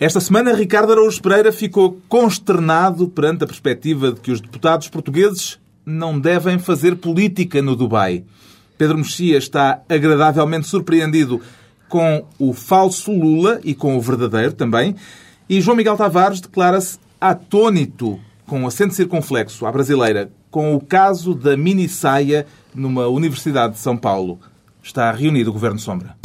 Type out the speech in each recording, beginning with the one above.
Esta semana, Ricardo Araújo Pereira ficou consternado perante a perspectiva de que os deputados portugueses não devem fazer política no Dubai. Pedro Mexia está agradavelmente surpreendido com o falso Lula e com o verdadeiro também. E João Miguel Tavares declara-se atônito, com acento circunflexo à brasileira, com o caso da mini saia numa Universidade de São Paulo. Está reunido o Governo Sombra.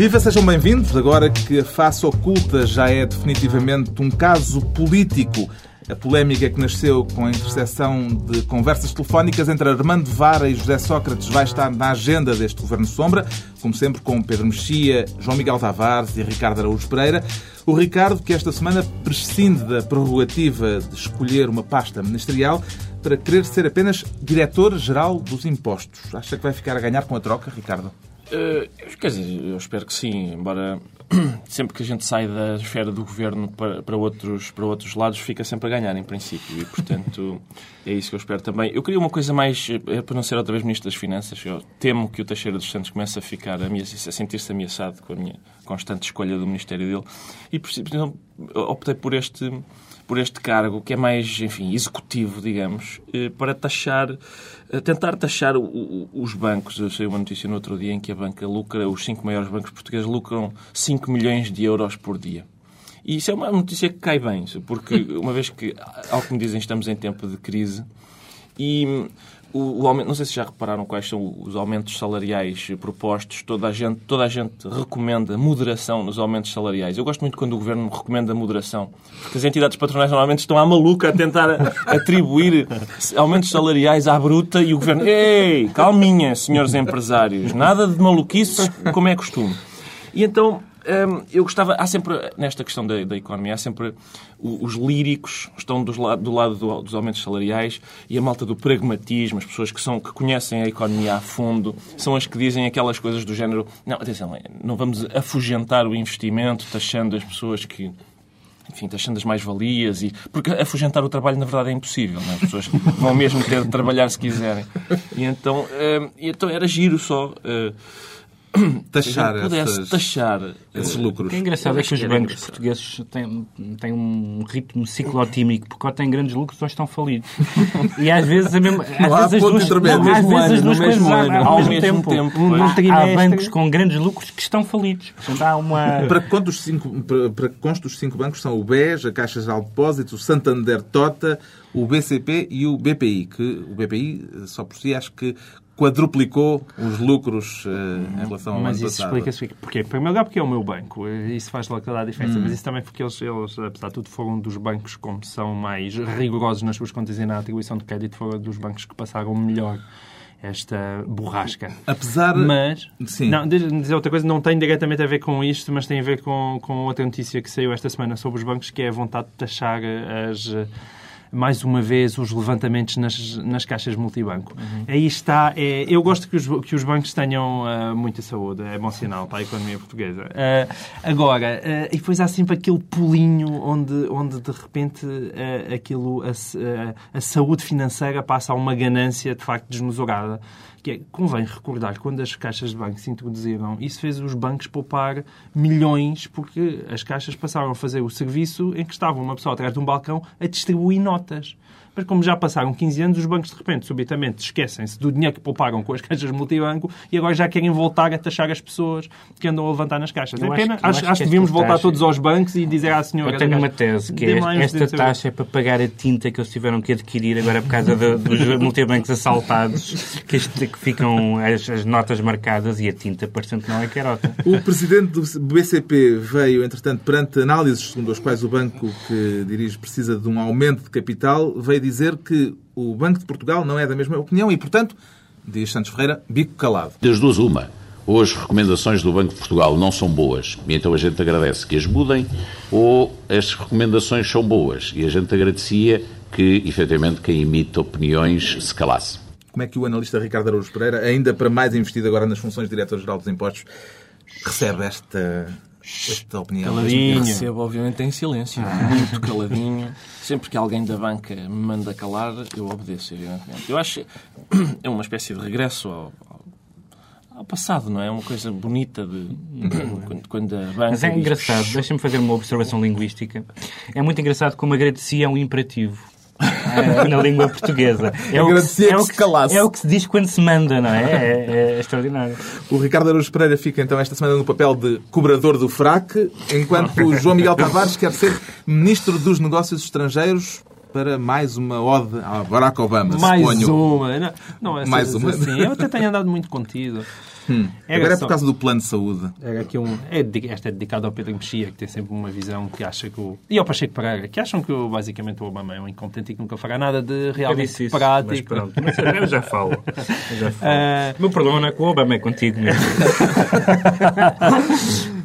Viva, sejam bem-vindos. Agora que a face oculta já é definitivamente um caso político, a polémica que nasceu com a interseção de conversas telefónicas entre Armando Vara e José Sócrates vai estar na agenda deste Governo Sombra, como sempre com Pedro Mexia, João Miguel Tavares e Ricardo Araújo Pereira. O Ricardo, que esta semana prescinde da prerrogativa de escolher uma pasta ministerial para querer ser apenas diretor-geral dos impostos. Acha que vai ficar a ganhar com a troca, Ricardo? Uh, quer dizer, eu espero que sim, embora sempre que a gente sai da esfera do governo para, para, outros, para outros lados, fica sempre a ganhar, em princípio. E, portanto, é isso que eu espero também. Eu queria uma coisa mais, é para não ser outra vez Ministro das Finanças, eu temo que o Teixeira dos Santos comece a ficar, a sentir-se ameaçado com a minha constante escolha do Ministério dele. E, por optei por este por este cargo, que é mais, enfim, executivo, digamos, eh, para taxar, eh, tentar taxar os bancos. Eu sei uma notícia no outro dia em que a banca lucra, os cinco maiores bancos portugueses lucram 5 milhões de euros por dia. E isso é uma notícia que cai bem, porque uma vez que, ao que me dizem, estamos em tempo de crise e o, o, aumento, não sei se já repararam quais são os aumentos salariais propostos. Toda a gente, toda a gente recomenda moderação nos aumentos salariais. Eu gosto muito quando o governo recomenda moderação, porque as entidades patronais normalmente estão à maluca a tentar atribuir aumentos salariais à bruta e o governo, ei, calminha, senhores empresários, nada de maluquices como é costume. E então eu gostava. Há sempre, nesta questão da, da economia, há sempre os líricos estão dos, do lado do, dos aumentos salariais e a malta do pragmatismo, as pessoas que, são, que conhecem a economia a fundo, são as que dizem aquelas coisas do género: não, atenção, não vamos afugentar o investimento, taxando as pessoas que enfim, taxando as mais-valias e... Porque afugentar o trabalho, na verdade, é impossível. É? As pessoas vão mesmo ter de trabalhar se quiserem. E então, uh, então era giro só... Taxar, pudesse essas, taxar esses lucros. O que é engraçado é que os bancos portugueses têm, têm um ritmo ciclotímico, porque ou têm grandes lucros ou estão falidos. E às vezes, a mesma, às vezes as duas, não, às vezes as duas coisas ano, ao, ao mesmo tempo. tempo. Um, há bancos com grandes lucros que estão falidos. Portanto, há uma... para, que os cinco, para, para os cinco bancos são o BES, a Caixa de Depósitos, o Santander Tota, o BCP e o BPI, que o BPI, só por si, acho que quadruplicou os lucros uh, em relação ao mas ano passado. Mas isso explica-se porquê? Em primeiro lugar, porque é o meu banco. Isso faz logo toda a diferença. Hum. Mas isso também porque eles, eles, apesar de tudo, foram dos bancos como são mais rigorosos nas suas contas e na atribuição de crédito, foram dos bancos que passaram melhor esta borrasca. Apesar... Mas, Sim. não, dizer outra coisa, não tem diretamente a ver com isto, mas tem a ver com, com outra notícia que saiu esta semana sobre os bancos, que é a vontade de taxar as mais uma vez, os levantamentos nas, nas caixas multibanco. Uhum. Aí está. É, eu gosto que os, que os bancos tenham uh, muita saúde emocional para a economia portuguesa. Uh, agora, uh, e depois há sempre aquele pulinho onde, onde de repente, aquilo, a, a, saúde financeira passa a uma ganância de facto desmesurada que é, convém recordar, quando as caixas de banco se introduziram, isso fez os bancos poupar milhões, porque as caixas passaram a fazer o serviço em que estava uma pessoa atrás de um balcão a distribuir notas. Mas como já passaram 15 anos, os bancos de repente, subitamente, esquecem-se do dinheiro que pouparam com as caixas multibanco e agora já querem voltar a taxar as pessoas que andam a levantar nas caixas. Eu é pena. Acho, acho, acho, que devíamos voltar taxa... todos aos bancos e dizer à senhora... Eu tenho uma tese, que é esta taxa é para pagar a tinta que eles tiveram que adquirir agora por causa de, dos multibancos assaltados, que, este, que ficam as, as, notas marcadas e a tinta parecendo que não é carota. O presidente do BCP veio, entretanto, perante análises segundo as quais o banco que dirige precisa de um aumento de capital, veio dizer que o Banco de Portugal não é da mesma opinião e, portanto, diz Santos Ferreira, bico calado. Das duas, uma. Ou as recomendações do Banco de Portugal não são boas, e então a gente agradece que as mudem, ou as recomendações são boas, e a gente agradecia que, efetivamente, quem imita opiniões se calasse. Como é que o analista Ricardo Araújo Pereira, ainda para mais investido agora nas funções de diretor-geral dos impostos, recebe esta esta opinião. Caladinho. Recebo, obviamente, em silêncio. Muito caladinho. Sempre que alguém da banca me manda calar, eu obedeço, evidentemente. Eu acho que é uma espécie de regresso ao, ao passado, não é? é uma coisa bonita de, quando, quando, a banca. Mas é engraçado, deixa-me fazer uma observação linguística. É muito engraçado como agradecia é um imperativo. É, na língua portuguesa. É o, que, é, o que, é o que se diz quando se manda, não é? É, é extraordinário. O Ricardo Araújo Pereira fica então esta semana no papel de cobrador do fraque, enquanto o João Miguel Tavares quer ser Ministro dos Negócios Estrangeiros para mais uma ode a Barack Obama, mais suponho. uma. Não, não é mais uma. Assim. Eu até tenho andado muito contido. Hum. Agora é por causa do plano de saúde. Era aqui um, é, esta é dedicada ao Pedro Mexia, que tem sempre uma visão que acha que o... E ao Pacheco Pereira, que acham que o, basicamente o Obama é um incompetente e que nunca fará nada de realmente isso, prático. Mas pronto, mas eu já falo. Eu já falo. Uh... O meu problema não é com o Obama, é contigo mesmo.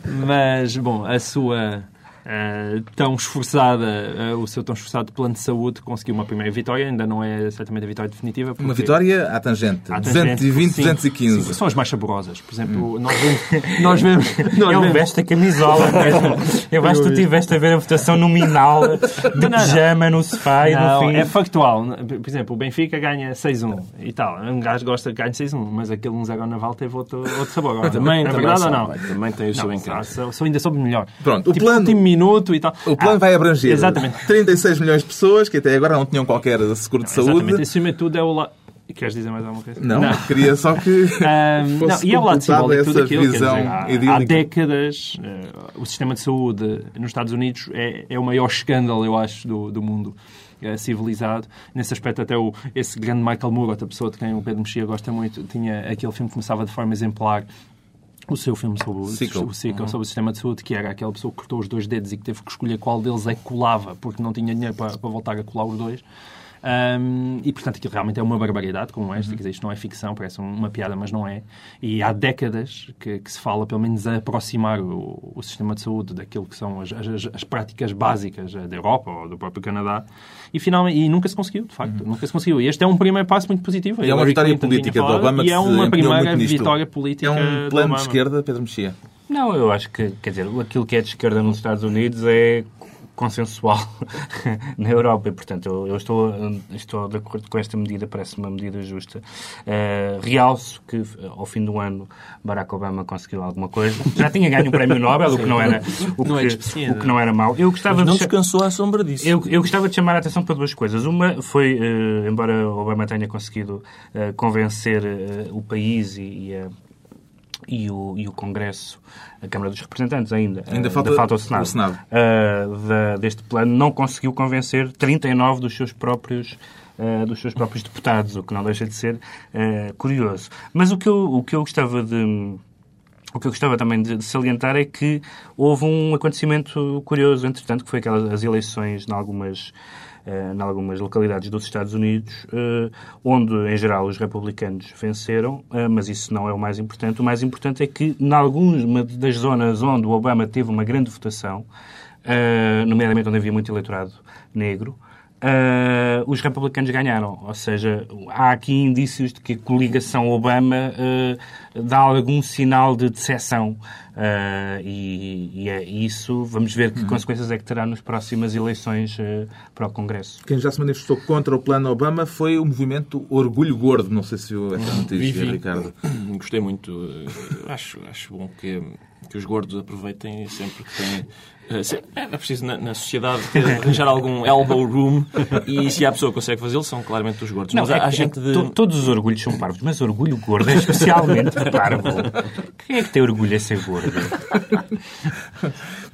mas, bom, a sua uh, tão esforçada, uh, o seu tão esforçado plano de saúde conseguiu uma primeira vitória, ainda não é certamente a vitória definitiva. Uma vitória à tangente, à tangente 220, sim, 215. Sim, são as mais saborosas. Por exemplo, hum. nós vemos... Nós vemos nós Ele veste a camisola mesmo. Eu acho que tu estiveste a ver a votação nominal de pijama no sofá e no fim... é factual. Por exemplo, o Benfica ganha 6-1 e tal. Um gajo gosta de ganhar 6-1, mas aquele 1-0 Naval teve outro, outro sabor. Também, é verdade ou não? Também tem o seu encanto. Sou ainda sobre melhor. Pronto, o tipo, plano minuto e tal. O plano ah, vai abranger exatamente. 36 milhões de pessoas que até agora não tinham qualquer seguro de saúde. Exatamente, acima de tudo é o lado. Queres dizer mais alguma coisa? Não, não. queria só que um, fosse não, e é o lado simbólico tudo aquilo, visão dizer, há, há, décadas uh, o sistema de saúde nos Estados Unidos é, é o maior escândalo, eu acho, do, do mundo uh, civilizado. Nesse aspecto, até o, esse grande Michael Moore, outra pessoa de quem o Pedro Mexia gosta muito, tinha aquele filme que começava de forma exemplar o seu filme sobre o, o, uhum. sobre o sistema de saúde, que era aquela pessoa que cortou os dois dedos e que teve que escolher qual deles é que colava, porque não tinha dinheiro para, para voltar a colar os dois. Um, e, portanto, aquilo realmente é uma barbaridade, como esta. Uhum. Quer dizer, isto não é ficção, parece uma piada, mas não é. E há décadas que, que se fala, pelo menos, a aproximar o, o, sistema de saúde daquilo que são as, as, as, práticas básicas da Europa ou do próprio Canadá. E, finalmente, e nunca se conseguiu, de facto. Uhum. Nunca se conseguiu. E este é um primeiro passo muito positivo. E é uma vitória política do Obama E é uma primeira vitória política É um plano de esquerda, Pedro Mexia? Não, eu acho que, quer dizer, aquilo que é de esquerda nos Estados Unidos é consensual na Europa e, portanto, eu, eu, estou, estou de acordo com esta medida, parece uma medida justa. Uh, realço que, ao fim do ano, Barack Obama conseguiu alguma coisa. Já tinha ganho um prémio Nobel, o que não era, o que, não, é o que não era mau. Eu gostava Mas não de... descansou à sombra disso. Eu, eu gostava de chamar a atenção para duas coisas. Uma foi, uh, embora Obama tenha conseguido uh, convencer o país e, e a e o, e o Congresso, a Câmara dos Representantes ainda, ainda falta, ainda falta o Senado, o Senado. Uh, da, deste plano, não conseguiu convencer 39 dos seus próprios uh, dos seus próprios deputados, o que não deixa de ser uh, curioso. Mas o que eu, o que eu gostava de o que eu gostava também de, de, salientar é que houve um acontecimento curioso, entretanto, que foi aquelas as eleições em algumas eh, em algumas localidades dos Estados Unidos, eh, onde, em geral, os republicanos venceram, eh, mas isso não é o mais importante. O mais importante é que, em algumas das zonas onde o Obama teve uma grande votação, nomeadamente onde havia muito eleitorado negro, Uh, os republicanos ganharam. Ou seja, há aqui indícios de que a coligação Obama uh, dá algum sinal de decepção. Uh, e, e, é isso, vamos ver que uhum. consequências é que terá nas próximas eleições para o Congresso. Quem já se manifestou contra o plano Obama foi o movimento Orgulho Gordo. Não sei se viu essa notícia, Ricardo. Gostei muito. Acho, acho bom que, que os gordos aproveitem sempre que têm é, é preciso na, na sociedade arranjar algum elbow room e se a pessoa consegue fazê-lo são claramente os gordos. Não, mas é, há, gente de... To, todos os orgulhos são parvos, mas orgulho gordo é especialmente parvo. Quem é que tem orgulho a ser gordo?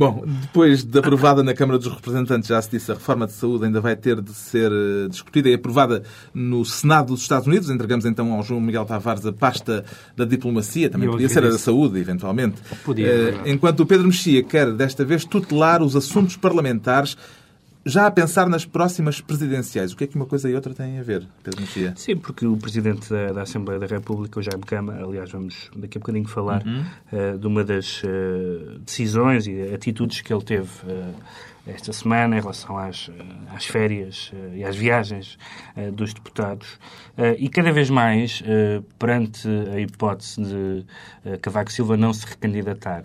Bom, depois de aprovada na Câmara dos Representantes, já se disse, a reforma de saúde ainda vai ter de ser eh, discutida e aprovada no Senado dos Estados Unidos. Entregamos então ao João Miguel Tavares a pasta da diplomacia, também podia ser a da saúde, eventualmente. Podia, uh, enquanto o Pedro Mexia quer, desta vez, tutelar os assuntos parlamentares já a pensar nas próximas presidenciais. O que é que uma coisa e outra têm a ver, Pedro Mexia? Sim, porque o Presidente da, da, Assembleia da República, o Jaime Cama, aliás, vamos daqui a bocadinho falar uhum. uh, de uma das uh, decisões e atitudes que ele teve uh, esta semana em relação às, às férias e às viagens dos deputados. e cada vez mais, perante a hipótese de Cavaco Silva não se recandidatar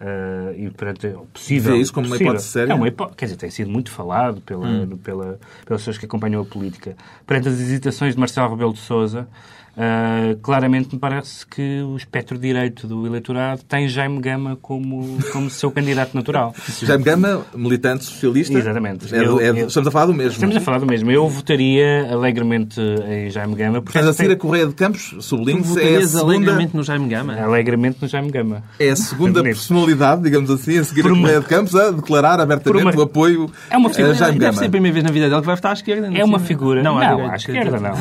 Uh, e, portanto, é possível. Vê isso como possível. uma hipótese séria? É uma hipótese, quer dizer, tem sido muito falado pela, hum. pela, pelas pessoas que acompanham a política. Perante as hesitações de Marcelo Rebelo de Souza, Uh, claramente me parece que o espectro direito do eleitorado tem Jaime Gama como, como seu candidato natural. Jaime Gama, militante socialista. Exatamente. É, eu, é, eu, estamos a falar do mesmo. Estamos a falar do mesmo. Eu votaria alegremente em Jaime Gama. Estás a seguir a Correia de Campos, sublinho-se. É a segunda... alegremente no Jaime Gama? Alegremente no Jaime Gama. É a segunda personalidade, digamos assim, a seguir Por a Correia de Campos, a declarar abertamente uma... o apoio é uma figura... a Jaime Gama. Deve ser a primeira vez na vida dele que vai votar à esquerda. É uma figura... Não, não à esquerda não.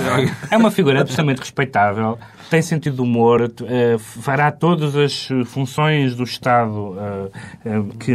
É uma figura absolutamente respeitável respeitável, tem sentido de humor, uh, fará todas as funções do Estado uh, uh, que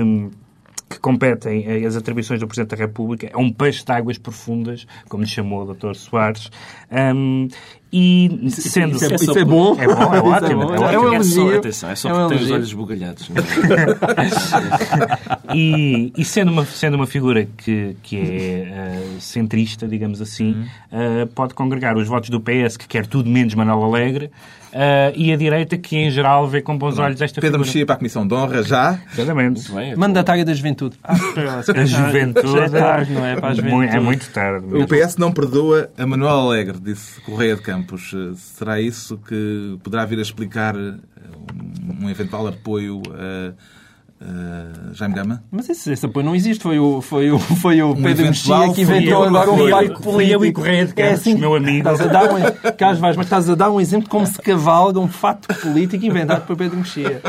que competem as atribuições do Presidente da República. É um peixe de águas profundas, como lhe chamou o Dr. Soares. Um, e sendo... Isso é, isso é bom. É bom, é ótimo. É, bom. é, é um elogio. Atenção, é só é porque tem os olhos esbugalhados. e, e sendo, uma, sendo uma figura que, que é uh, centrista, digamos assim, uh, pode congregar os votos do PS, que quer tudo menos Manuel Alegre, Uh, e a direita que, em geral, vê com bons olhos esta Pedro figura. Mexia para a Comissão de Honra, já. Exatamente. Mandatária da Juventude. Ah, a Juventude. É tarde, não é? Para a juventude. É muito tarde. O PS não perdoa a Manuel Alegre, disse Correia de Campos. Será isso que poderá vir a explicar um eventual apoio a Uh, Jaime Gama? Mas esse, esse apoio não existe. Foi o, foi o, foi o um Pedro Mexia que inventou agora um barco político. E Correia de Campos, é assim, meu amigo. Estás a dar um, Carlos Vaz, mas estás a dar um exemplo de como se cavalga um fato político inventado por Pedro Mexia.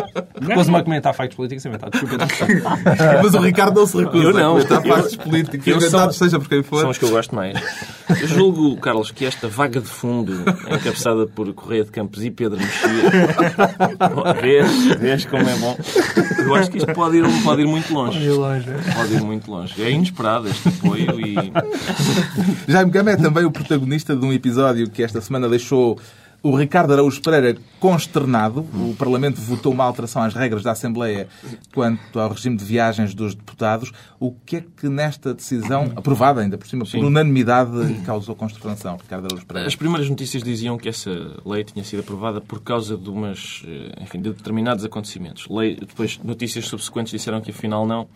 Repôs-me a comentar factos políticos inventados por Pedro Mexia. mas o Ricardo não se recusa eu não. a comentar factos políticos inventados, são, seja por quem for. São os que eu gosto mais. Eu julgo, Carlos, que esta vaga de fundo, encabeçada por Correia de Campos e Pedro Mexia, vês, vês como é bom. Eu acho que isto pode ir, pode ir muito longe. Pode ir longe. É. Pode ir muito longe. É inesperado este apoio e... Jaime Gama é também o protagonista de um episódio que esta semana deixou o Ricardo Araújo Pereira consternado. O Parlamento votou uma alteração às regras da Assembleia quanto ao regime de viagens dos deputados. O que é que nesta decisão, aprovada ainda por cima, Sim. por unanimidade, causou consternação, Ricardo Araújo Pereira? As primeiras notícias diziam que essa lei tinha sido aprovada por causa de umas, eh, enfim, de determinados acontecimentos. Lei, depois, notícias subsequentes disseram que afinal não,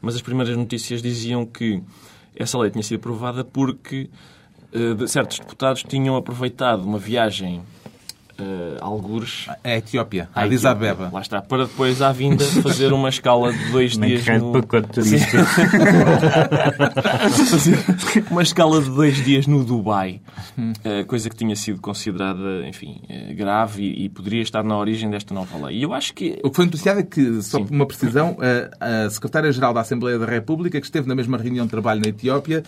mas as primeiras notícias diziam que essa lei tinha sido aprovada porque de certos deputados tinham aproveitado uma viagem uh, algures. A Etiópia, a Addis Abeba. Lá está, para depois à vinda fazer uma escala de dois dias no... uma escala de dois dias no Dubai, uh, coisa que tinha sido considerada, enfim, uh, grave e, e, poderia estar na origem desta nova lei. E eu acho que... O que foi noticiado é que, só por uma precisão, a, a Secretária-Geral da Assembleia da República, que esteve na mesma reunião de trabalho na Etiópia,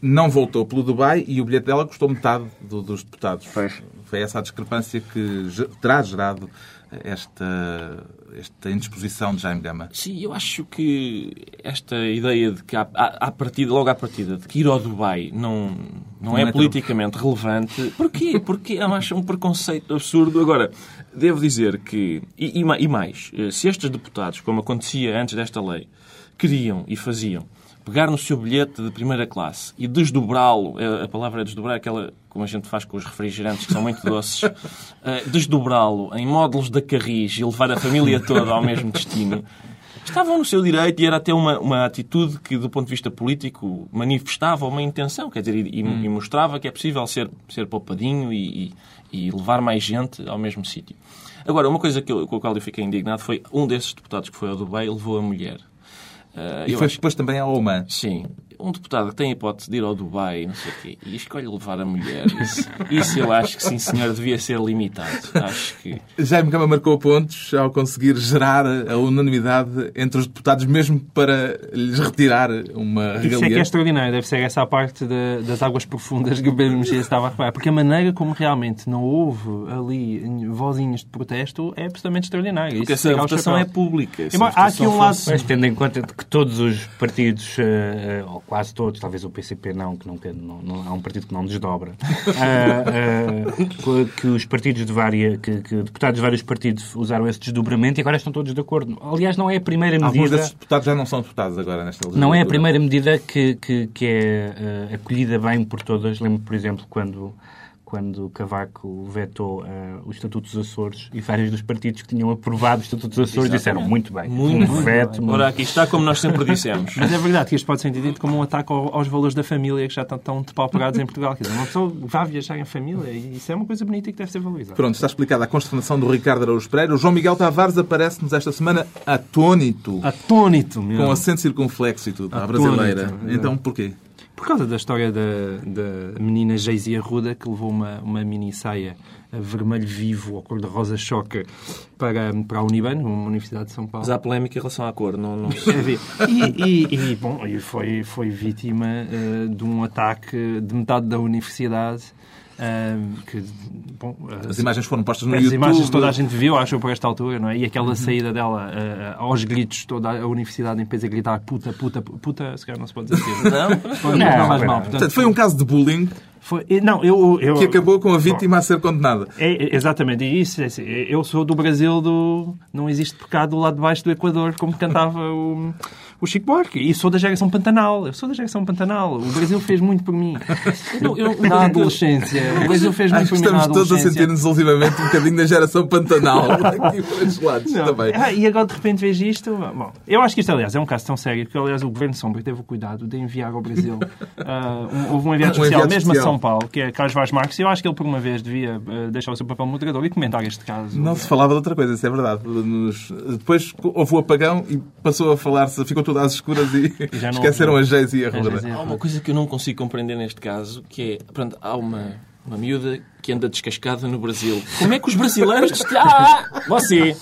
não voltou pelo Dubai e o bilhete dela custou metade do, dos deputados. Pois. Foi essa a discrepância que terá gerado esta, esta indisposição de Jaime Gama. Sim, eu acho que esta ideia de que, à, à partida, logo à partida, de que ir ao Dubai não, não, não é, é politicamente relevante. Porquê? Porque é mais um preconceito absurdo. Agora, devo dizer que, e, e mais, eh, se estes deputados, como acontecia antes desta lei, queriam e faziam pegar no seu bilhete de primeira classe e desdobrá-lo, a palavra é desdobrar, aquela como a gente faz com os refrigerantes que são muito doces, uh, desdobrá-lo em módulos da Carris e levar a família toda ao mesmo destino, estavam no seu direito e era até uma, uma atitude que, do ponto de vista político, manifestava uma intenção, quer dizer, e, hum. e mostrava que é possível ser, ser poupadinho e, e, e levar mais gente ao mesmo sítio. Agora, uma coisa que eu, com a qual eu fiquei indignado foi um desses deputados que foi ao Dubai levou a mulher. Uh, e foi acho... depois também ao Oman. Sim. Um deputado que tem a hipótese de ir ao Dubai não sei o quê, e escolhe levar a mulher, isso, isso eu acho que sim, senhor, devia ser limitado. Acho que... Jaime Gama marcou pontos ao conseguir gerar a unanimidade entre os deputados, mesmo para lhes retirar uma regalia. Isso é que é extraordinário. Deve ser essa a parte de, das águas profundas que o Pedro Mexia estava a reparar. Porque a maneira como realmente não houve ali vozinhos de protesto é absolutamente extraordinária. Porque Isso essa votação é pública. Há aqui um lado... Mas tendo em conta que todos os partidos, uh, ou quase todos, talvez o PCP não, que não, não, não é um partido que não desdobra, uh, uh, que os partidos de várias, que, que, deputados de vários partidos usaram esse desdobramento e agora estão todos de acordo. Aliás, não é a primeira medida... Alguns desses deputados já não são deputados agora nesta legislatura. Não é a primeira medida que, que, que é acolhida bem por todas. Lembro, por exemplo, quando quando Cavaco vetou uh, o Estatuto dos Açores e vários dos partidos que tinham aprovado o Estatuto dos Açores Exatamente. disseram muito bem. Muito, um veto. Muito... Ora, aqui está como nós sempre dissemos. Mas é verdade que isto pode ser entendido como um ataque aos valores da família que já estão tão depauperados em Portugal. Quer dizer, uma pessoa vai viajar em família e isso é uma coisa bonita e que deve ser valorizada. Pronto, está explicada a consternação do Ricardo Araújo Pereira. O João Miguel Tavares aparece-nos esta semana atônito. Atônito, meu. Com acento circunflexo e tudo, à brasileira. Então, porquê? Por causa da história da, da menina Geisia Ruda, que levou uma, uma mini saia vermelho vivo ou cor-de-rosa choque para, para a Uniban, uma Universidade de São Paulo. Mas há polémica em relação à cor, não... não... e, e, e, bom, foi, foi vítima uh, de um ataque de metade da universidade que, bom, as, as, imagens foram postas no as YouTube. As imagens toda a gente viu, acho por esta altura, não é? E aquela uhum. saída dela uh, aos gritos, toda a universidade em peso a gritar puta, puta, puta, se calhar não se pode dizer assim. Não, não, não, não mais mal. Portanto, foi um caso de bullying foi, não, eu, eu, que acabou com a vítima bom, a ser condenada. É, exatamente, e isso. É, assim, eu sou do Brasil do. Não existe pecado do lado de baixo do Equador, como cantava o o Chico Buarque. E sou da geração Pantanal. Eu sou da geração Pantanal. O Brasil fez muito por mim. Eu, eu, na adolescência. O Brasil fez muito por mim estamos todos a sentir-nos ultimamente um bocadinho da geração Pantanal. Aqui lados Não. também. Ah, e agora de repente vejo isto. Bom, eu acho que isto, aliás, é um caso tão sério que, aliás, o Governo Sombra teve o cuidado de enviar ao Brasil. Uh, um, houve um enviado um especial, mesmo especial. A São Paulo, que é Carlos Vaz Marques. E eu acho que ele, por uma vez, devia uh, deixar o seu papel moderador e comentar este caso. Não se falava de outra coisa, isso é verdade. Nos... Depois houve o apagão e passou a falar-se, ficou tudo às escuras e Esqueceram a Geis e a Roda. Há uma coisa que eu não consigo compreender neste caso, que é, pronto, há uma, uma miúda que anda descascada no Brasil. Como é que os brasileiros... Ah, você!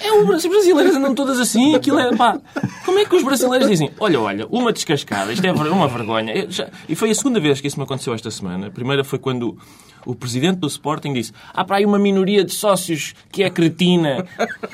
É, os brasileiros andam todas assim, aquilo é... Pá, como é que os brasileiros dizem, olha, olha, uma descascada, isto é uma vergonha. Já, e foi a segunda vez que isso me aconteceu esta semana. A primeira foi quando o presidente do Sporting disse há para aí uma minoria de sócios que é cretina.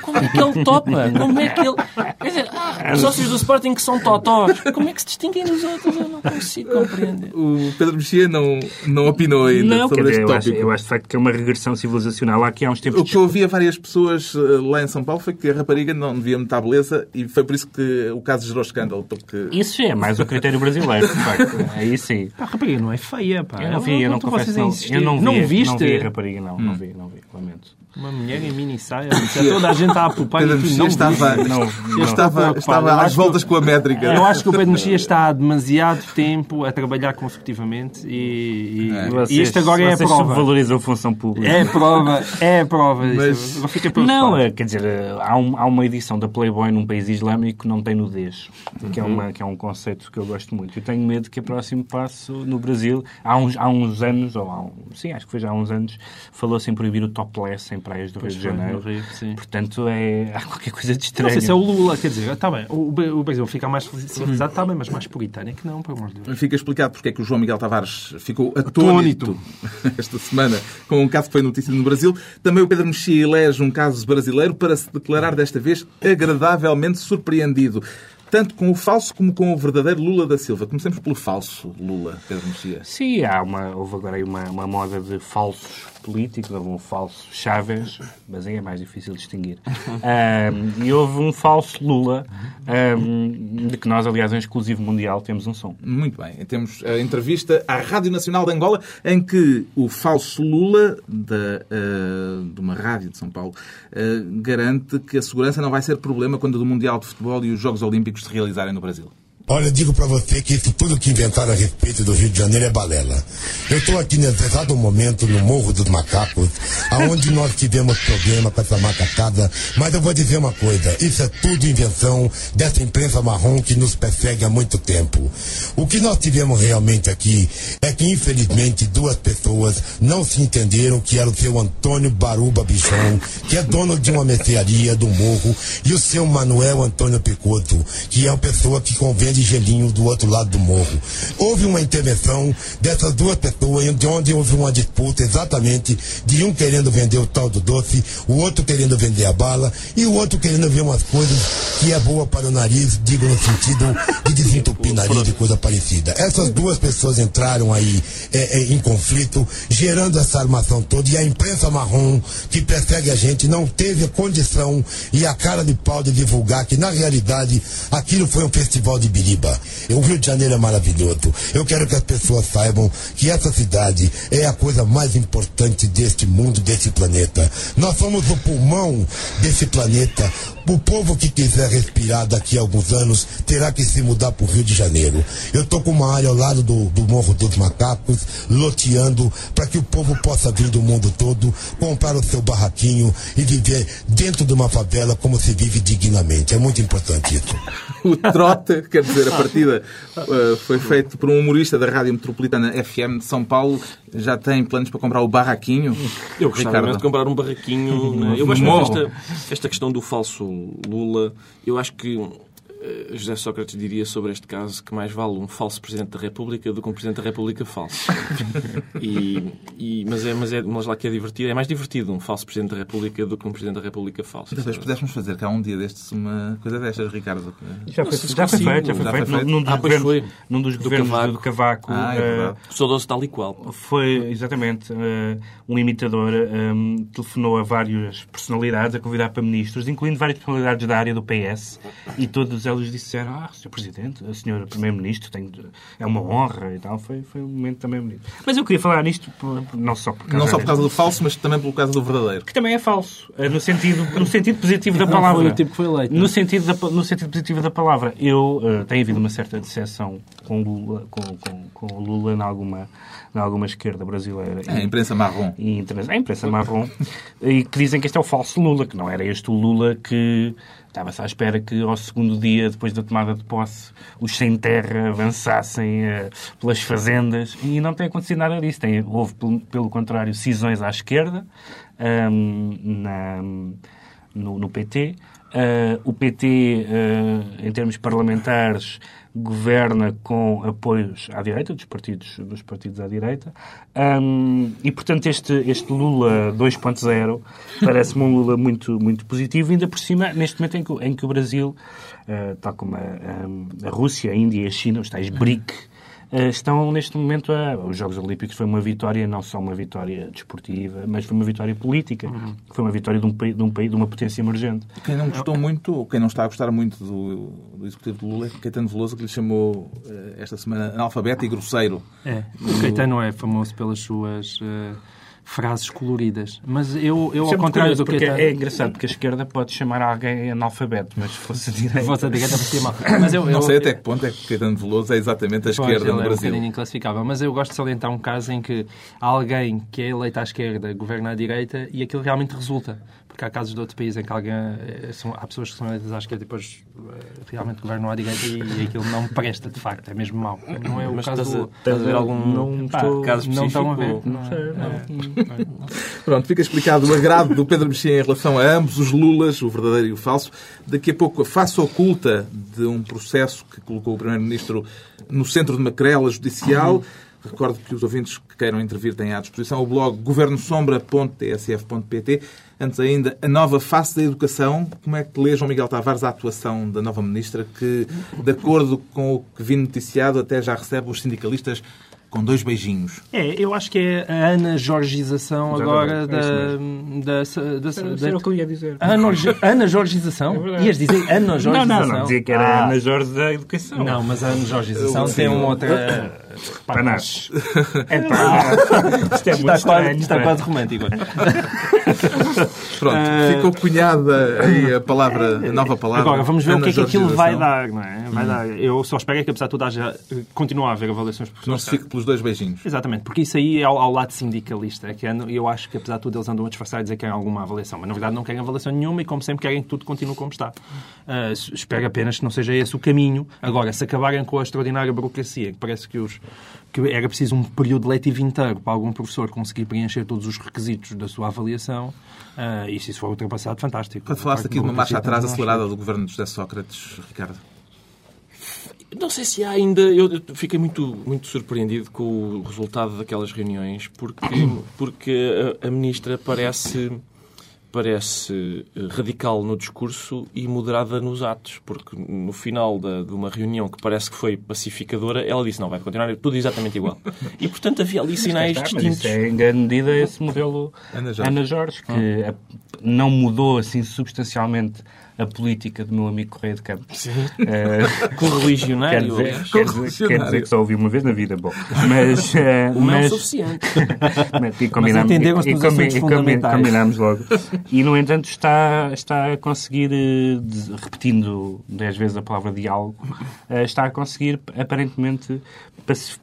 Como é que ele topa? Como é que ele... Quer dizer, ah, sócios do Sporting que são totós. Como é que se distinguem dos outros? Eu não consigo compreender. O Pedro Mexia não, não opinou ainda não, sobre este eu tópico. Acho, eu acho de facto que é uma regressão civilizacional. Aqui há uns tempos... O que eu ouvi a várias pessoas eh, lá em São Paulo foi que a rapariga não devia muita beleza e foi por isso que o caso gerou escândalo. Porque... Isso é mais o critério brasileiro, de facto. Aí sim. Pá, a rapariga não é feia, pá. Eu não vi, eu não, não confesso. Não, eu não vi, não viste? Não vi a rapariga, não. Hum. Não vi, não vi. Lamento. Uma mulher em mini saia. Toda a gente está a poupar Pedro Mexia estava, não, não, estava, estava às voltas com a métrica. Eu acho que o Pedro Mexia está há demasiado tempo a trabalhar consecutivamente e, e, é. vocês, e isto agora é a prova. valorizam a função pública. É a prova, é a prova. Mas, não, é, quer dizer, há, um, há, uma edição da Playboy num país islâmico que não tem nudez, uhum. que, é uma, que é um conceito que eu gosto muito. Eu tenho medo que o próximo passo no Brasil, há uns, há uns anos, ou há um, sim, acho que foi já há uns anos, falou-se em proibir o topless em praias do pois Rio de Janeiro. Rio, Portanto, é, há qualquer coisa de estranho. Não sei se é o Lula, quer dizer, está bem, o, o Brasil fica mais civilizado, está bem, mas mais puritano é que não, pelo amor de Deus. Fica explicado porque é que o João Miguel Tavares ficou atônito, esta semana com um caso que foi notícia no Brasil. Também o Pedro Mexia elege um caso brasileiro para se declarar desta vez agradavelmente surpreendido tanto com o falso como com o verdadeiro Lula da Silva. Comecemos pelo falso Lula, Pedro Mexia. Sim, há uma, houve agora aí uma, uma moda de falsos políticos, houve um falso Chávez, mas aí é mais difícil distinguir. Um, e houve um falso Lula, um, de que nós, aliás, em exclusivo mundial, temos um som. Muito bem. Temos a entrevista à Rádio Nacional de Angola, em que o falso Lula, de, uh, de uma rádio de São Paulo, uh, garante que a segurança não vai ser problema quando o Mundial de Futebol e os Jogos Olímpicos se realizarem no Brasil. Olha, digo para você que isso tudo que inventaram a respeito do Rio de Janeiro é balela. Eu estou aqui nesse exato momento no Morro dos Macacos, aonde nós tivemos problema com essa macacada, mas eu vou dizer uma coisa, isso é tudo invenção dessa imprensa marrom que nos persegue há muito tempo. O que nós tivemos realmente aqui é que, infelizmente, duas pessoas não se entenderam que era o seu Antônio Baruba Bichão, que é dono de uma mercearia do Morro, e o seu Manuel Antônio Picoto, que é uma pessoa que convende de gelinho do outro lado do morro. Houve uma intervenção dessas duas pessoas, de onde houve uma disputa exatamente de um querendo vender o tal do doce, o outro querendo vender a bala e o outro querendo ver umas coisas que é boa para o nariz, digo no sentido de desentupir nariz e coisa parecida. Essas duas pessoas entraram aí é, é, em conflito, gerando essa armação toda e a imprensa marrom que persegue a gente não teve a condição e a cara de pau de divulgar que na realidade aquilo foi um festival de bilhete Jaguaribe. O Rio de Janeiro é maravilhoso. Eu quero que as pessoas saibam que essa cidade é a coisa mais importante deste mundo, desse planeta. Nós somos o pulmão desse planeta. O povo que quiser respirar daqui a alguns anos terá que se mudar para o Rio de Janeiro. Eu estou com uma área ao lado do, do Morro dos Macacos, loteando para que o povo possa vir do mundo todo, comprar o seu barraquinho e viver dentro de uma favela como se vive dignamente. É muito importante isso. O trote, quer dizer, a partida uh, foi feito por um humorista da Rádio Metropolitana FM de São Paulo. Já tem planos para comprar o barraquinho? Eu gostava de comprar um barraquinho. Eu gosto desta esta questão do falso Lula. Eu acho que José Sócrates diria sobre este caso que mais vale um falso Presidente da República do que um Presidente da República falso. e, e, mas, é, mas, é, mas lá que é divertido. É mais divertido um falso Presidente da República do que um Presidente da República falso. Talvez pudéssemos fazer cá um dia destes uma coisa destas, Ricardo. Já foi, já foi feito, já foi feito. feito. Num, dos ah, governos, foi. num dos do governos Cavaco. do Cavaco. Ah, é uh, Saudoso tal e qual. Foi, exatamente, uh, um imitador um, telefonou a várias personalidades a convidar para ministros, incluindo várias personalidades da área do PS, e todos eles disseram, ah, Sr. Presidente, Sr. Primeiro-Ministro, é uma honra e tal. Foi, foi um momento também bonito. Mas eu queria falar nisto não só por causa, não só por causa do falso, mas também pelo caso do verdadeiro. Que também é falso, eh, no sentido, no sentido positivo da palavra. Foi o tipo que foi eleito. No sentido, da, no sentido positivo da palavra. Eu uh, tenho havido uma certa decepção com Lula, com, com, com Lula em alguma, em alguma esquerda brasileira. É, a imprensa marrom. E, a imprensa marrom. e que dizem que este é o falso Lula, que não era este o Lula que Estava-se à espera que ao segundo dia, depois da tomada de posse, os sem terra avançassem uh, pelas fazendas e não tem acontecido nada disso. Tem, houve, pelo, pelo contrário, cisões à esquerda um, na, no, no, PT. Uh, o PT, uh, em termos parlamentares, governa com apoios à direita, dos partidos, dos partidos à direita. Um, e, portanto, este, este Lula 2.0 parece-me um Lula muito, muito positivo, ainda por cima, neste momento em que, em que o Brasil, uh, tal como a, a, Rússia, a Índia e a China, os tais BRIC, eh, estão neste momento a. Os Jogos Olímpicos foi uma vitória, não só uma vitória desportiva, mas foi uma vitória política. Uhum. Foi uma vitória de um, país, de um país, de uma potência emergente. Quem não gostou muito, ou quem não está a gostar muito do, do executivo de Lula é Caetano Veloso, que lhe chamou eh, esta semana analfabeto e grosseiro. É, o Caetano é famoso pelas suas. Uh frases coloridas. Mas eu, eu ao é contrário do que... É engraçado, porque a esquerda pode chamar alguém analfabeto, mas se fosse a direita... fosse a direita, parecia mal. Mas eu, eu, não sei até que ponto é que Caetano Veloso é exatamente a esquerda pois, no é Brasil. É um inclassificável. Mas eu gosto de salientar um caso em que alguém que é eleito à esquerda governa à direita e aquilo realmente resulta porque há casos de outro país em que alguém, eh, são, há pessoas que são eleitas à esquerda e depois eh, realmente governam à direita e, e aquilo não presta, de facto, é mesmo mau. Não é o Mas caso estás do... Estás a ver algum não pá, caso Não estão a ver. Não, sei, não. Pronto, fica explicado o agrado do Pedro Mexia em relação a ambos os Lulas, o verdadeiro e o falso. Daqui a pouco, a face oculta de um processo que colocou o Primeiro-Ministro no centro de uma querela judicial. Recordo que os ouvintes que queiram intervir têm à disposição o blog governosombra.tsf.pt. Antes ainda, a nova face da educação. Como é que lê, João Miguel Tavares, a atuação da nova ministra que, de acordo com o que vi noticiado, até já recebe os sindicalistas com dois beijinhos. É, eu acho que é a Ana Jorgização agora é da, da, da, da, Era o que eu ia dizer. Ana, Ana Jorgização? É Ias dizer Ana Jorgização? Não, não, não dizia que era ah. Ana Jorge da Educação. Não, mas a Ana Jorgização tem uma outra... Panache. É pá. Isto é muito está estranho. Quase, está quase romântico. Pronto, uh, ficou cunhada aí a palavra, a nova palavra. Agora, vamos ver o que é que aquilo vai dar, não é? Vai hum. dar. Eu só espero é que, apesar de tudo, haja, continue a haver avaliações Não se fique pelos dois beijinhos. Exatamente, porque isso aí é ao, ao lado sindicalista. Que eu acho que, apesar de tudo, eles andam a disfarçar e dizer que querem alguma avaliação. Mas, na verdade, não querem avaliação nenhuma e, como sempre, querem que tudo continue como está. Uh, espero apenas que não seja esse o caminho. Agora, se acabarem com a extraordinária burocracia, que parece que os que era preciso um período letivo inteiro para algum professor conseguir preencher todos os requisitos da sua avaliação, uh, e se isso for ultrapassado, fantástico. Quando falaste aqui de uma marcha atrás acelerada do governo de José Sócrates, Ricardo? Não sei se há ainda. Eu fiquei muito, muito surpreendido com o resultado daquelas reuniões, porque, porque a, a ministra parece parece eh, radical no discurso e moderada nos atos, porque no final da, de uma reunião que parece que foi pacificadora, ela disse não, vai continuar tudo exatamente igual. E, portanto, havia ali sinais está, distintos. É, em grande medida, esse modelo Ana Jorge, Ana Jorge que ah. não mudou assim substancialmente a política do meu amigo Correia de Campos. Sim. Uh, Correligionário. Quer dizer, quer, dizer, quer dizer que só ouvi uma vez na vida. Bom, mas... Uh, o mas, é o suficiente. mas, e combinamos, mas e, e, e, combinamos logo. E, no entanto, está, está a conseguir, de, repetindo dez vezes a palavra diálogo, uh, está a conseguir, aparentemente,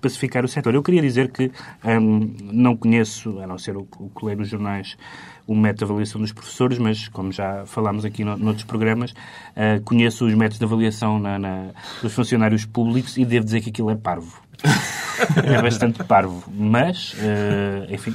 pacificar o setor. Eu queria dizer que um, não conheço, a não ser o, o que leio nos jornais, o método de avaliação dos professores, mas, como já falámos aqui no, noutros programas, uh, conheço os métodos de avaliação na, na, dos funcionários públicos e devo dizer que aquilo é parvo. é bastante parvo. Mas, uh, enfim,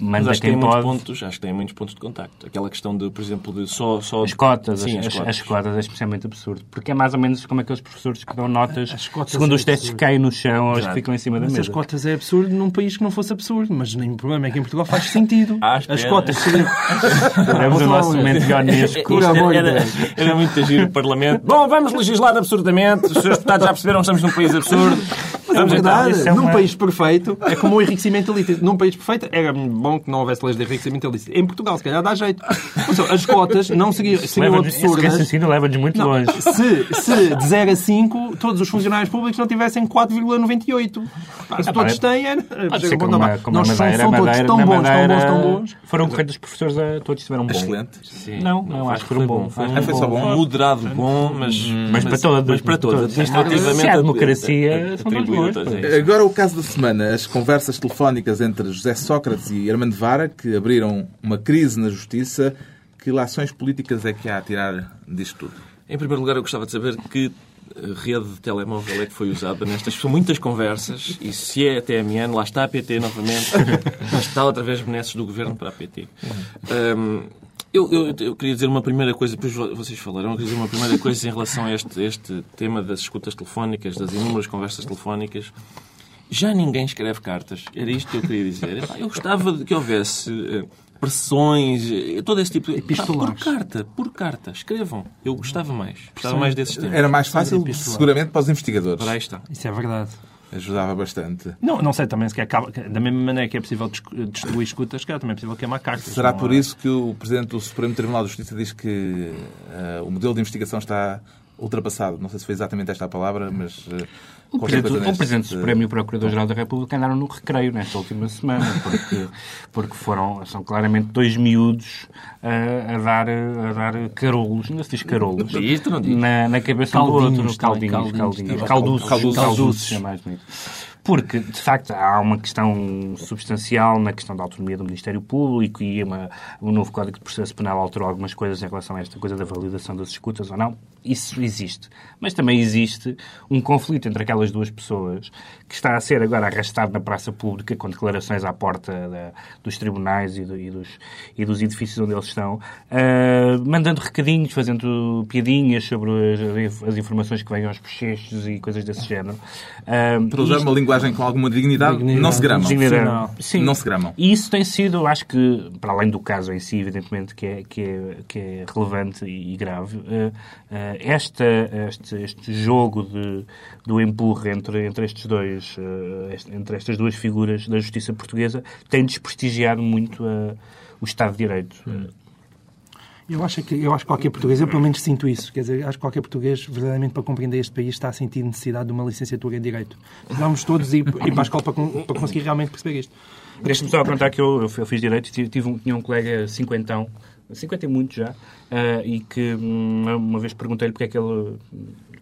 Mas acho que, tem pode... muitos pontos, acho que tem muitos pontos de contacto. Aquela questão de, por exemplo, de só... só... As cotas, Sim, as, as, cotas. as, cotas é especialmente absurdo. Porque é mais ou menos como aqueles professores que dão notas segundo é os testes que caem no chão ou os que ficam em cima da mas mesa. as cotas é absurdo num país que não fosse absurdo. Mas nem o problema é que em Portugal faz sentido. Ah, as cotas seriam... Temos o nosso momento ionesco. Era, era muito agir o Parlamento. Bom, vamos legislar absurdamente. Os seus deputados já perceberam que estamos num país absurdo. É verdade. É uma... Num país perfeito, é como o enriquecimento ilícito. Num país perfeito, era bom que não houvesse leis de enriquecimento ilícito. Em Portugal, se calhar, dá jeito. as cotas não seriam, seriam absurdas. Esse raciocínio leva-nos muito não, longe. Se, se de 0 a 5 todos os funcionários públicos não tivessem 4,98. Se todos têm, era... Como, uma, como Nós madeira, são, todos tão bons, tão bons, tão bons. Foram corretos os professores, a, todos tiveram bom. Excelente. Sim. Não, não, acho que foram bom. Foi, foi só bom, moderado bom, mas... Mas para todos. Mas para todos. Administrativamente... Se há democracia, são todos bons. Agora o caso da semana, as conversas telefónicas entre José Sócrates e Armando Vara, que abriram uma crise na justiça. Que lações políticas é que há a tirar disto tudo? Em primeiro lugar, eu gostava de saber que rede de telemóvel é que foi usada nestas são muitas conversas e se é a TMN, lá está a PT novamente, lá está outra vez benesses do governo para a PT. Um, eu, eu, eu, queria dizer uma primeira coisa, depois vocês falaram, eu queria dizer uma primeira coisa em relação a este, este tema das escutas telefónicas, das inúmeras conversas telefónicas já ninguém escreve cartas. Era isto que eu queria dizer. Eu gostava de que houvesse eh, pressões, eh, todo esse tipo de... Por carta, por carta. Escrevam. Eu gostava mais. Gostava mais desses temas. Era mais fácil, seguramente, para os investigadores. Para aí está. Isso é verdade. Ajudava bastante. Não, não sei também se é, da mesma maneira que é possível destruir escutas, também é possível queimar cartas. Será por é? isso que o Presidente do Supremo Tribunal de Justiça diz que uh, o modelo de investigação está ultrapassado. Não sei se foi exatamente esta a palavra, mas. Uh, o Presidente, o Presidente Supremo e o Procurador-Geral da República andaram no recreio nesta última semana, porque, porque foram, são claramente dois miúdos a, a dar, a dar carolos, ainda se diz carolos, na, na cabeça caldinhos, do outro. Caldinhos, caldinhos, caldinhos, calduzes, calduzes, é mais bonito. Porque, de facto, há uma questão substancial na questão da autonomia do Ministério Público e uma, o novo Código de Processo Penal alterou algumas coisas em relação a esta coisa da validação das escutas ou não. Isso existe. Mas também existe um conflito entre aquelas duas pessoas que está a ser agora arrastado na praça pública com declarações à porta da, dos tribunais e, do, e, dos, e, dos, edifícios onde eles estão, uh, mandando recadinhos, fazendo piadinhas sobre as, as, informações que vêm aos bochechos e coisas desse género. Uh, Para usar isto... uma linguagem com alguma dignidade, dignidade. não se gramam. Dignidade. Sim. Não se gramam. E isso tem sido, acho que, para além do caso em si, evidentemente, que é, que é, que é relevante e grave, uh, esta, este, este jogo de, do empurre entre, entre, estes dois, uh, entre estas duas figuras da justiça portuguesa tem desprestigiado muito uh, o Estado de Direito. Hum. Eu acho, que, eu acho que qualquer português, eu pelo menos sinto isso, quer dizer, acho que qualquer português, verdadeiramente para compreender este país, está a sentir necessidade de uma licenciatura em Direito. Vamos todos ir, ir para a escola para, para conseguir realmente perceber isto. Deixa-me só contar que eu, eu fiz Direito e tive um, tinha um colega cinquentão 50 e muito já, uh, e que um, uma vez perguntei-lhe porque é que ele,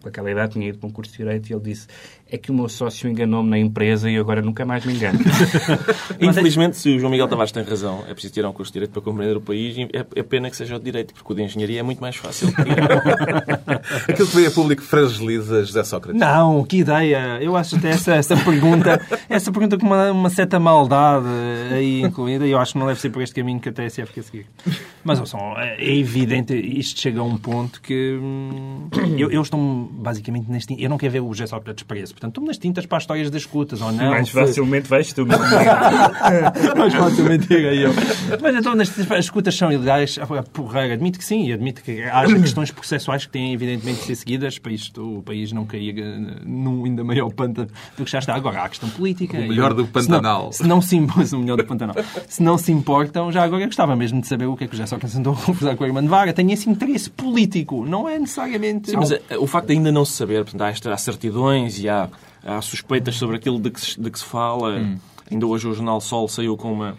com aquela idade, tinha ido para um curso de Direito e ele disse é que o meu sócio enganou-me na empresa e agora nunca mais me engano. Infelizmente, se o João Miguel Tavares tem razão, é preciso tirar um curso de Direito para compreender o país, é, é pena que seja o de Direito, porque o de Engenharia é muito mais fácil. Aquilo que veio a público fragiliza José Sócrates? Não, que ideia! Eu acho até essa, essa pergunta, essa pergunta com uma, uma certa maldade aí incluída, e eu acho que não deve ser por este caminho que a TSF quer seguir. Mas é evidente, isto chega a um ponto que hum, eu, eu estou basicamente nas tintas. Eu não quero ver o José Sócrates preso. Portanto, estou nas tintas para as histórias das escutas, ou não? Mais facilmente vais tu. Mais facilmente direi eu. Mas então, nas, as escutas são ilegais. Porreira, admito que sim. Admito que haja questões processuais que têm, evidentemente, de ser seguidas para isto, o país não cair eh, num ainda maior pântano do que já está. Agora, há a questão política. O melhor do Pantanal. Se não, se não se, o melhor do Pantanal. Se não se importam, já agora eu gostava mesmo de saber o que é que o José Sócrates andou a confusar com a irmã de Vaga. Tem esse interesse político. Não é necessariamente... Sim, mas eh, o facto de ainda não se saber, portanto, há, estas, certidões e há, há suspeitas sobre aquilo de que se, de que se fala. Hum. Ainda hoje o Jornal Sol saiu com uma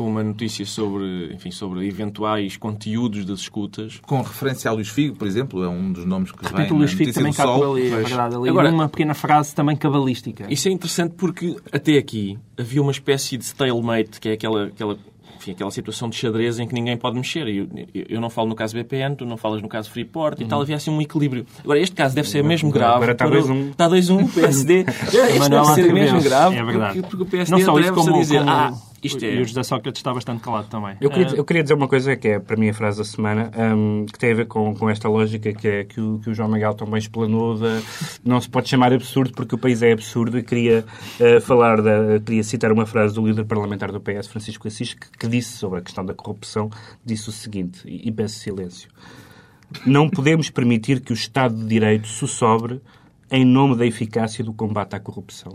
com uma notícia sobre, enfim, sobre eventuais conteúdos das escutas. Com referência a Luís Figo, por exemplo, é um dos nomes que Repito, vem Luís Figo também cabe ali, é verdade, ali Agora, uma pequena frase também cabalística. Isso é interessante porque até aqui havia uma espécie de stalemate, que é aquela, aquela enfim, aquela situação de xadrez em que ninguém pode mexer. Eu, eu, não falo no caso BPN, tu não falas no caso Freeport uhum. e tal, havia assim um equilíbrio. Agora, este caso deve ser mesmo grave. Agora está 2-1. Um. Está 2-1, um, PSD. este deve ser mesmo grave. É verdade. Porque, porque o PSD não só isso, como, a dizer, como... ah, isto é... E o José Sócrates está bastante calado também. Eu queria, ah. eu queria dizer uma coisa que é, para mim, a frase da semana, um, que tem a ver com, com esta lógica que, é, que, o, que o João Miguel também explanou. De, não se pode chamar absurdo porque o país é absurdo. E queria, uh, falar da, queria citar uma frase do líder parlamentar do PS, Francisco Assis, que, que disse sobre a questão da corrupção, disse o seguinte, e, e peço silêncio. Não podemos permitir que o Estado de Direito sussobre em nome da eficácia do combate à corrupção.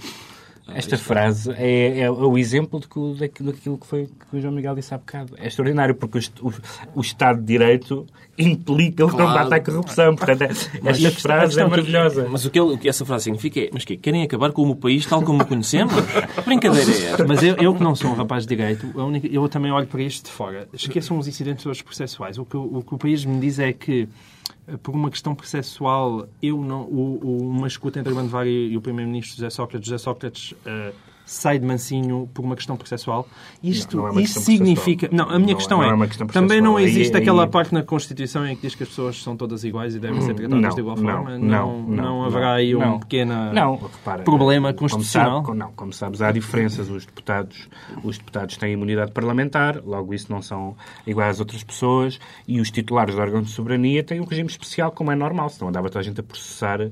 Esta frase é, é, o exemplo de que, daquilo que, foi, que o João Miguel disse há bocado. É extraordinário, porque o, o, o Estado de Direito implica o claro. combate à corrupção. Portanto, é, esta frase é maravilhosa. Mas o que, o que, essa frase significa é mas que querem acabar com o país tal como o conhecemos? Brincadeira é esta. Mas eu, eu que não sou um rapaz de direito, única, eu também olho para isto de fora. Esqueçam os incidentes processuais. O que, o que o país me diz é que por uma questão processual, eu não, o, o, uma escuta entre Armando Vaga e o Primeiro-Ministro José Sócrates, José Sócrates uh, sai de mansinho por uma questão processual. Isto, não, não é isto significa... Não, a minha não, questão é, é também não existe aí, aquela aí... parte na Constituição em que diz que as pessoas são todas iguais e devem ser tratadas de igual forma? Não, não, haverá aí um pequeno problema constitucional? Como, sabe, não, como sabes, há diferenças. Os deputados, os deputados têm imunidade parlamentar, logo isso não são iguais às outras pessoas, e os titulares do órgão de soberania têm um regime especial, como é normal, senão andava toda a gente a processar uh,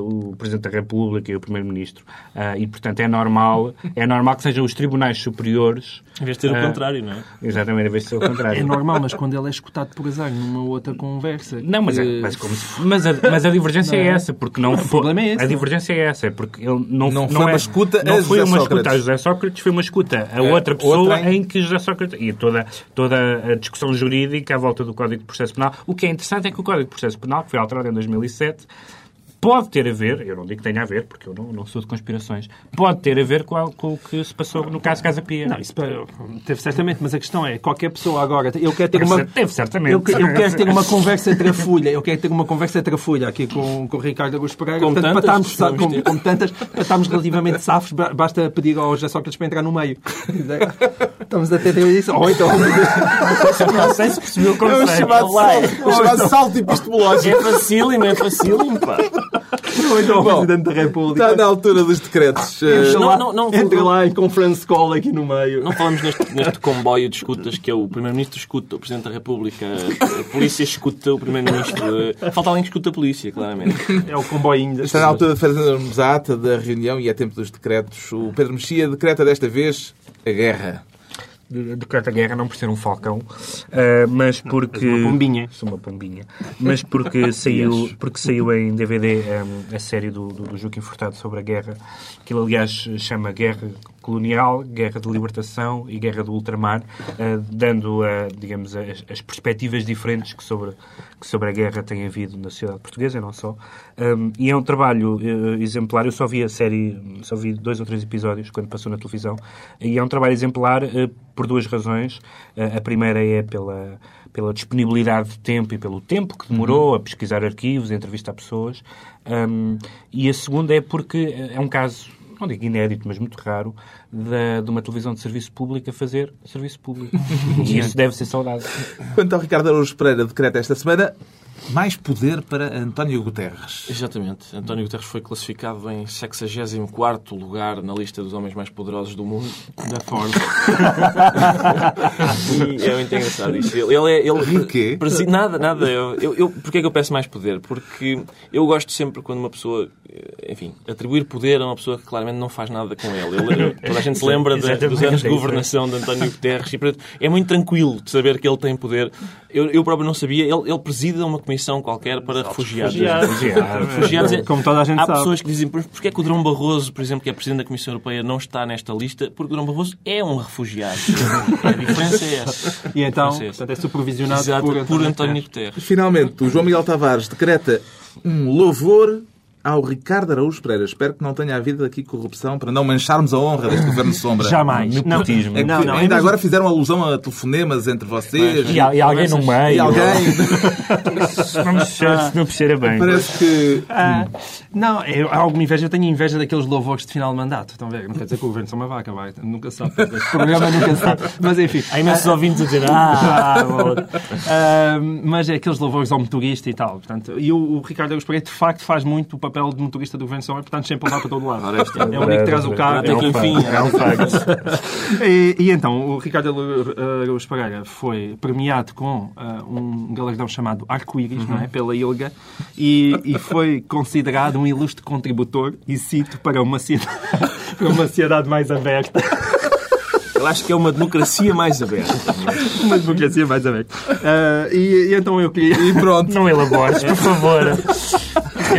o Presidente da República e o Primeiro-Ministro. Uh, e, portanto, é normal normal, é normal que sejam os tribunais superiores. Em vez de ser o uh, contrário, não é? Exatamente, em vez de ser o contrário. É normal, mas quando ele é escutado por azar numa outra conversa. Não, mas, que... é, mas, como se... mas, a, mas a divergência é? é? essa, porque não, foi. O problema é esse. A divergência é essa, é porque ele não, não, foi é, uma escuta não a foi José uma escuta a José Sócrates, foi uma escuta a é, outra pessoa outra em... em que José Sócrates. E toda, toda a discussão jurídica à volta do Código de Processo Penal. O que é interessante é que o Código de Processo Penal, que foi alterado em 2007, pode ter a ver, eu não digo que tenha a ver, porque eu não, não sou de conspirações, pode ter a ver com, a, com o que se passou no caso Casa Pia. Não, isso teve certamente, mas a questão é, qualquer pessoa agora, eu quero ter uma... Teve certamente. Eu, eu quero ter uma conversa trafulha, eu quero ter uma conversa trafulha aqui com, com o Ricardo Augusto Pereira, como portanto, tantas, para estarmos, como, como, tantas, para estarmos relativamente safos, basta pedir ao José Sócrates para entrar no meio. Estamos a ter isso. Ou então... não sei se percebeu o conceito. É o chamado, o chamado salto epistemológico. É facílimo, é facílimo, pá. Ou então o Presidente da República. Está na altura dos decretos. Entra lá, não, não, entra lá em conference call aqui no meio. Não falamos neste, neste comboio de escutas que é o Primeiro-Ministro escuta o Presidente da República, a Polícia escuta o Primeiro-Ministro. Falta alguém que escuta a Polícia, claramente. É o comboinho. Está na altura de fazermos a ata da reunião e é tempo dos decretos. O Pedro Mexia decreta desta vez a guerra decreta guerra não por ser um falcão, uh, mas porque... Não, uma pombinha. Sou uma pombinha. Mas porque saiu, porque saiu em DVD um, a série do, do, do Juque Furtado sobre a guerra, que ele, aliás, chama Guerra colonial, guerra de libertação e guerra do ultramar, uh, dando, uh, digamos, as, as, perspectivas diferentes que sobre, que sobre a guerra tem havido na sociedade portuguesa, e não só. E é um trabalho uh, exemplar. Eu só vi a série, só vi dois ou três episódios quando passou na televisão, e é um trabalho exemplar por duas razões. a primeira é pela pela disponibilidade de tempo e pelo tempo que demorou uhum. a pesquisar arquivos, a entrevistar pessoas. Um, e a segunda é porque é um caso não digo inédito, mas muito raro, de, de uma televisão de serviço público a fazer serviço público. e isso deve ser saudável. Quanto ao Ricardo Araújo Pereira, decreta esta semana Mais poder para António Guterres. Exatamente. António Guterres foi classificado em 64 lugar na lista dos homens mais poderosos do mundo. Da Forbes. e é muito engraçado isto. Ele, ele, é, ele, quê? Nada, nada. Eu, eu, eu, porquê é que eu peço mais poder? Porque eu gosto sempre quando uma pessoa, enfim, atribuir poder a uma pessoa que claramente não faz nada com ele. ele toda a gente se lembra de, dos anos de governação de António Guterres e é muito tranquilo de saber que ele tem poder. Eu, eu próprio não sabia. Ele, ele preside uma comissão qualquer para refugiados. Refugiados. refugiados. É, Como toda a gente Há sabe. pessoas que dizem, porquê é que o Drão Barroso, por exemplo, que é Presidente da Comissão Europeia, não está nesta lista? Porque o Drão Barroso é um refugiado. a diferença é essa. E então, é portanto, é supervisionado Exato, por, por António Guterres. Finalmente, o João Miguel Tavares decreta um louvor ao Ricardo Araújo Pereira. Espero que não tenha havido aqui corrupção para não mancharmos a honra deste Governo Sombra. Jamais. Nepotismo. É não, não, ainda agora fizeram alusão a telefonemas entre vocês. E, e alguém no meio. E alguém. não me cheira bem. Parece que... Ah, não, eu, há alguma inveja. Eu tenho inveja daqueles louvores de final de mandato. Estão a ver? Não quer dizer que o Governo Sombra vai acabar. Nunca sabe. Este programa nunca sabe. Mas enfim. Há imensos ah, ouvintes a dizer ah, ah, Mas é aqueles louvores ao motorista e tal. Portanto, e o, o Ricardo Araújo Pereira, de facto, faz muito o papel papel de motorista do governo Sombra, portanto sempre levar para todo lado. É o único que traz o carro. É, um enfim, é um facto. e, e, então, o Ricardo Araújo Pereira foi premiado com uh, um galardão chamado Arco-Íris, uhum. não é? Pela ILGA, e, e foi considerado um ilustre contributor, e cito, para uma cidade, para uma sociedade mais aberta. Eu acho que é uma democracia mais aberta. uma democracia mais aberta. Uh, e, e, então eu queria. E pronto. Não elabores, por favor.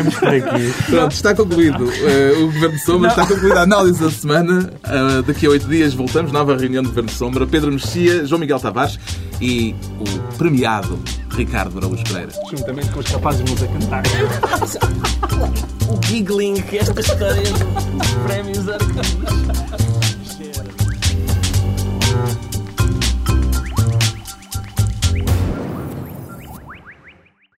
Ficamos por aqui. Pronto, está concluído. Uh, o Governo de Sombra, está concluída a análise da semana. Uh, daqui a oito dias voltamos, nova reunião do Governo de Sombra. Pedro Mexia, João Miguel Tavares e o premiado Ricardo Araújo Pereira. Juntamente com os capazes de nos a cantar. o giggling, esta história dos prémios arco